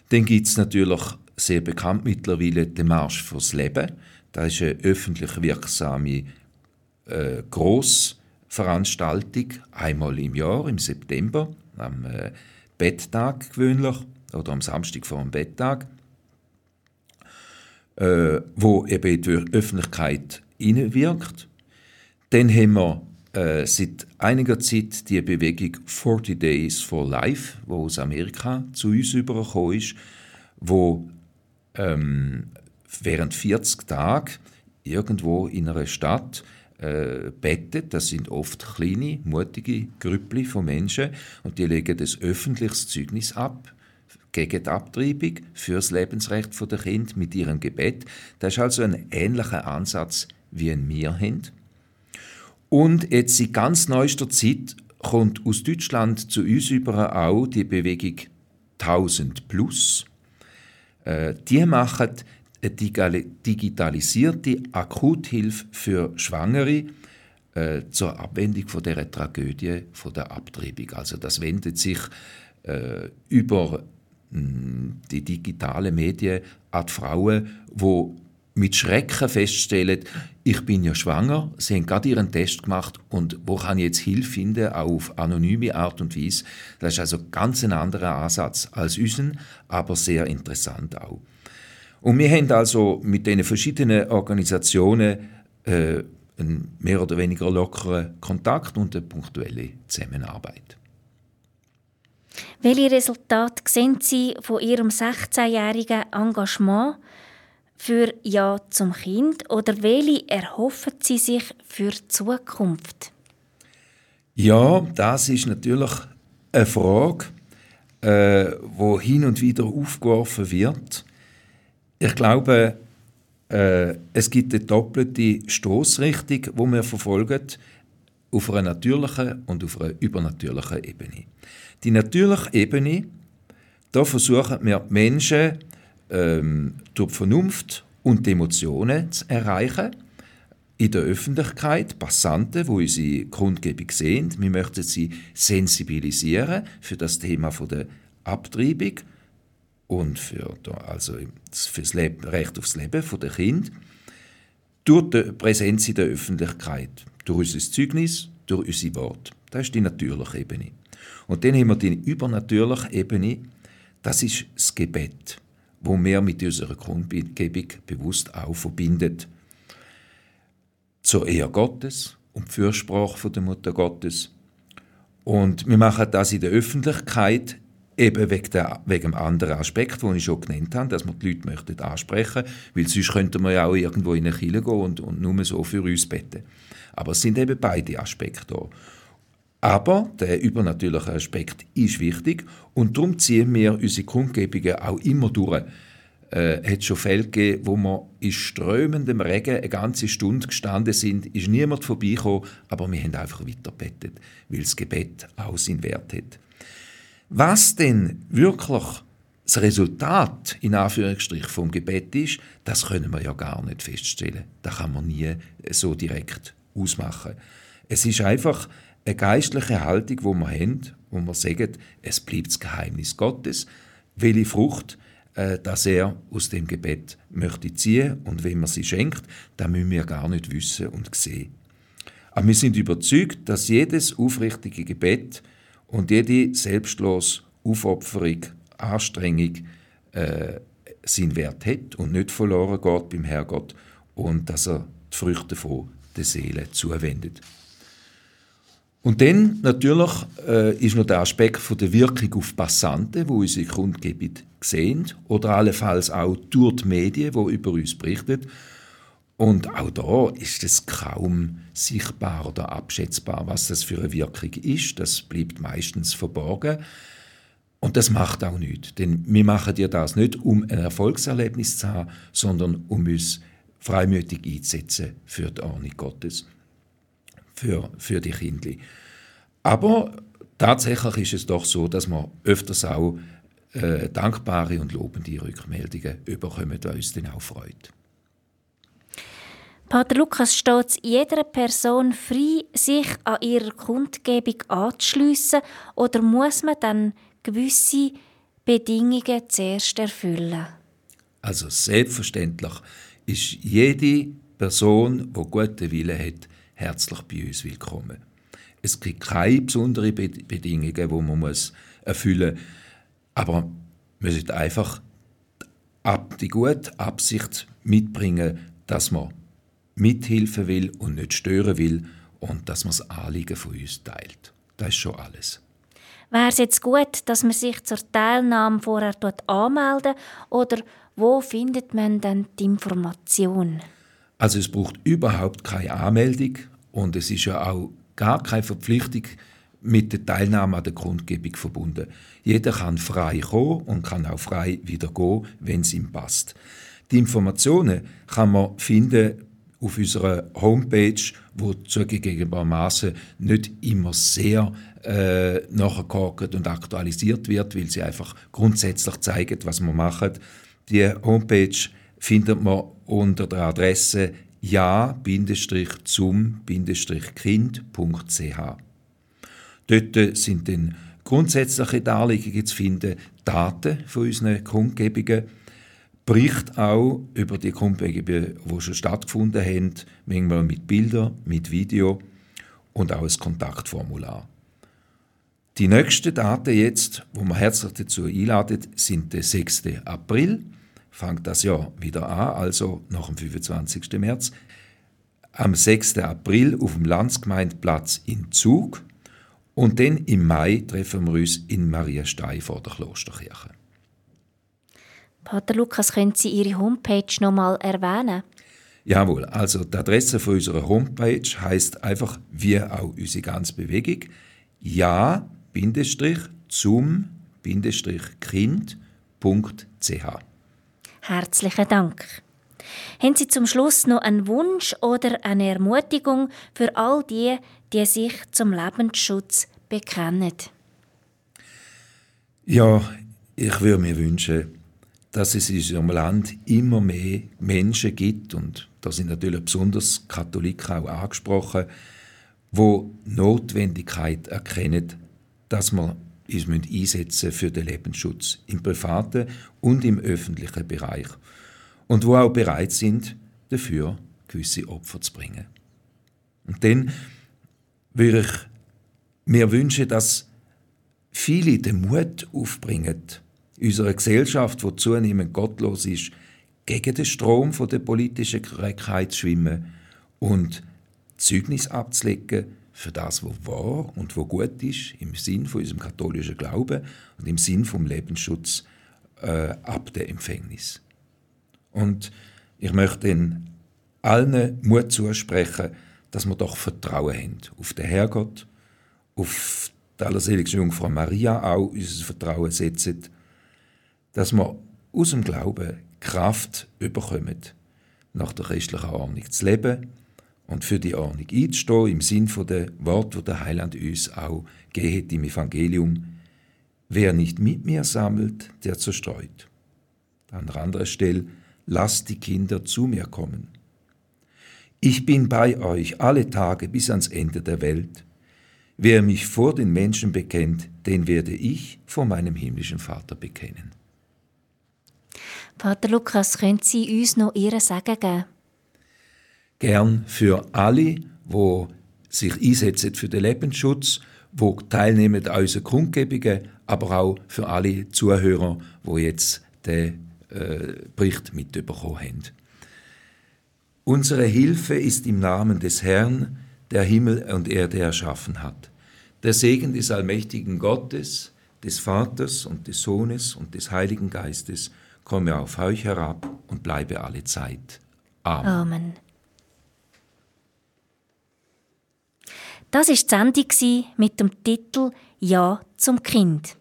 B: Dann gibt es natürlich sehr bekannt mittlerweile den Marsch fürs Leben. Das ist eine öffentlich wirksame äh, Grossveranstaltung, einmal im Jahr, im September, am äh, Betttag gewöhnlich oder am Samstag vor dem Betttag, äh, wo eben die Öffentlichkeit hineinwirkt dann haben wir äh, seit einiger Zeit die Bewegung 40 Days for Life, wo aus Amerika zu uns übergekommen ist, wo ähm, während 40 Tagen irgendwo in einer Stadt äh, bettet. Das sind oft kleine, mutige Grüppli von Menschen und die legen das öffentliches Zeugnis ab gegen die Abtreibung, für das Lebensrecht der Kind mit ihrem Gebet. Das ist also ein ähnlicher Ansatz, wie wir haben. Und jetzt in ganz neuester Zeit kommt aus Deutschland zu uns über auch die Bewegung 1000 Plus. Äh, die machen eine digitalisierte Akuthilfe für Schwangere äh, zur Abwendung von der Tragödie von der Abtreibung. Also das wendet sich äh, über mh, hm, die digitalen Medien an die Frauen, die mit Schrecken feststellen, ich bin ja schwanger, sie haben gerade ihren Test gemacht und wo kann ich jetzt Hilfe finden, auch auf anonyme Art und Weise. Das ist also ganz ein anderer Ansatz als unseren, aber sehr interessant auch. Und wir haben also mit den verschiedenen Organisationen äh, einen mehr oder weniger lockeren Kontakt und eine punktuelle Zusammenarbeit.
A: Welche Resultate sehen Sie von Ihrem 16-jährigen Engagement für Ja zum Kind oder welche erhoffen Sie sich für die Zukunft?
B: Ja, das ist natürlich eine Frage, äh, wo hin und wieder aufgeworfen wird. Ich glaube, äh, es gibt eine doppelte Stoßrichtung, wo wir verfolgen, auf einer natürlichen und auf einer übernatürlichen Ebene. Die natürliche Ebene, da versuchen wir Menschen ähm, durch Vernunft und Emotionen zu erreichen. In der Öffentlichkeit, Passanten, die unsere Grundgebung sehen, wir möchten sie sensibilisieren für das Thema der Abtreibung und für, also für das Leben, Recht aufs Leben der Kind durch die Präsenz in der Öffentlichkeit, durch unser Zeugnis, durch unsere Worte. Das ist die natürliche Ebene. Und dann haben wir die übernatürliche Ebene, das ist das Gebet wo wir mit unserer Grundgebung bewusst auch verbindet. Zur Ehe Gottes und die Fürsprache der Mutter Gottes. Und wir machen das in der Öffentlichkeit eben wegen, der, wegen dem anderen Aspekt, den ich schon genannt habe, dass wir die Leute möchten ansprechen möchten, weil sonst könnten wir ja auch irgendwo in eine Kirche gehen und, und nur so für uns beten. Aber es sind eben beide Aspekte da. Aber der übernatürliche Aspekt ist wichtig und darum ziehen wir unsere Kundgebungen auch immer durch. Äh, es hat schon Fälle gegeben, wo wir in strömendem Regen eine ganze Stunde gestanden sind, ist niemand vorbeigekommen, aber wir haben einfach weiterbetet, weil das Gebet auch seinen Wert hat. Was denn wirklich das Resultat in Anführungsstrich vom Gebet ist, das können wir ja gar nicht feststellen. Das kann man nie so direkt ausmachen. Es ist einfach eine geistliche Haltung, wo wir haben, wo wir sagen, es bleibt das Geheimnis Gottes, welche Frucht äh, dass er aus dem Gebet möchte ziehen und wenn man sie schenkt, dann müssen wir gar nicht wissen und sehen. Aber wir sind überzeugt, dass jedes aufrichtige Gebet und jede selbstlose Aufopferung, Anstrengung äh, seinen Wert hat und nicht verloren geht beim Herrgott und dass er die Früchte von der Seele zuwendet. Und dann natürlich äh, ist noch der Aspekt von der Wirkung auf Passanten, wo unsere Kundgebung sehen oder allenfalls auch durch die Medien, die über uns berichten. Und auch da ist es kaum sichtbar oder abschätzbar, was das für eine Wirkung ist. Das bleibt meistens verborgen. Und das macht auch nichts. Denn wir machen ja das nicht, um ein Erfolgserlebnis zu haben, sondern um uns freimütig einzusetzen für die Ordnung Gottes für, für die Kinder. Aber tatsächlich ist es doch so, dass wir öfters auch äh, dankbare und lobende Rückmeldungen bekommen, die uns dann auch freut.
A: Pater Lukas, steht es jeder Person frei, sich an ihrer Kundgebung anzuschliessen oder muss man dann gewisse Bedingungen zuerst erfüllen?
B: Also selbstverständlich ist jede Person, die guten Willen hat, herzlich bei uns willkommen. Es gibt keine besonderen Bedingungen, die man muss erfüllen muss. Aber man sollte einfach die gute Absicht mitbringen, dass man mithelfen will und nicht stören will und dass man das Anliegen von uns teilt. Das ist schon alles.
A: Wäre es jetzt gut, dass man sich zur Teilnahme vorher anmelden oder wo findet man dann die Information?
B: Also es braucht überhaupt keine Anmeldung und es ist ja auch gar keine Verpflichtung mit der Teilnahme an der Grundgebung verbunden. Jeder kann frei kommen und kann auch frei wieder gehen, wenn es ihm passt. Die Informationen kann man finden auf unserer Homepage, wo zugegebenermaßen nicht immer sehr äh, nachgehakt und aktualisiert wird, weil sie einfach grundsätzlich zeigen, was wir machen. Die Homepage findet man unter der Adresse ja-zum-kind.ch. Dort sind dann grundsätzliche Darlegungen zu finden, Daten von unseren Kundgebungen, Bericht auch über die Kundgebungen, die schon stattgefunden haben, manchmal mit Bildern, mit Video und auch ein Kontaktformular. Die nächsten Daten jetzt, wo man herzlich dazu einladen, sind der 6. April, fängt das Jahr wieder an, also nach dem 25. März. Am 6. April auf dem Landsgemeindeplatz in Zug und dann im Mai treffen wir uns in Mariastein vor der Klosterkirche.
A: Pater Lukas, können Sie Ihre Homepage noch mal erwähnen?
B: Jawohl, also die Adresse von unserer Homepage heißt einfach wie auch unsere ganze Bewegung ja zum kind.ch.
A: Herzlichen Dank. Haben Sie zum Schluss noch einen Wunsch oder eine Ermutigung für all die, die sich zum Lebensschutz bekennen?
B: Ja, ich würde mir wünschen, dass es in unserem Land immer mehr Menschen gibt, und da sind natürlich besonders Katholiken auch angesprochen, wo Notwendigkeit erkennen, dass wir uns einsetzen für den Lebensschutz im privaten und im öffentlichen Bereich und wo auch bereit sind, dafür gewisse Opfer zu bringen. Und dann würde ich mir wünschen, dass viele den Mut aufbringen, unserer Gesellschaft, die zunehmend gottlos ist, gegen den Strom der politischen Korrektheit zu schwimmen und Zeugnis abzulegen für das, was wahr und wo gut ist, im Sinn von unserem katholischen Glauben und im Sinn vom Lebensschutz äh, ab der Empfängnis. Und ich möchte Ihnen allen Mut zusprechen, dass wir doch Vertrauen haben auf den Herrgott, auf die allerseligste Jungfrau Maria auch unser Vertrauen setzen, dass wir aus dem Glauben Kraft überkommen, nach der christlichen Ordnung zu leben und für die Ordnung einzustehen, im Sinn von der Wort, wo der Heiland uns auch geht im Evangelium. Wer nicht mit mir sammelt, der zerstreut. An anderer Stelle, lasst die Kinder zu mir kommen. Ich bin bei euch alle Tage bis ans Ende der Welt. Wer mich vor den Menschen bekennt, den werde ich vor meinem himmlischen Vater bekennen.
A: Vater Lukas, können Sie uns noch Ihre Sagen geben?
B: Gern für alle, wo sich einsetzen für den Lebensschutz, wo teilnehmen an unseren Kundgebungen, aber auch für alle Zuhörer, wo jetzt den äh, Bericht mitbekommen haben. Unsere Hilfe ist im Namen des Herrn, der Himmel und Erde erschaffen hat. Der Segen des allmächtigen Gottes, des Vaters und des Sohnes und des Heiligen Geistes komme auf euch herab und bleibe alle Zeit. Amen.
A: Amen. Das war die Sendung mit dem Titel Ja zum Kind.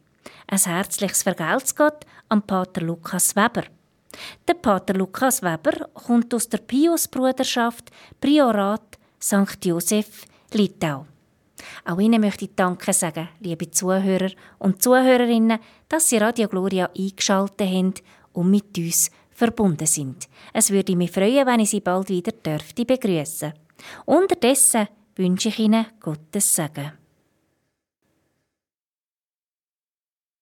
A: Ein herzliches Vergelt's Gott an Pater Lukas Weber. Der Pater Lukas Weber kommt aus der Pius-Bruderschaft Priorat St. Josef Litau. Auch Ihnen möchte ich Danke sagen, liebe Zuhörer und Zuhörerinnen, dass Sie Radio Gloria eingeschaltet haben und mit uns verbunden sind. Es würde mich freuen, wenn ich Sie bald wieder dürfte. Unterdessen wünsche ich Ihnen Gottes Segen.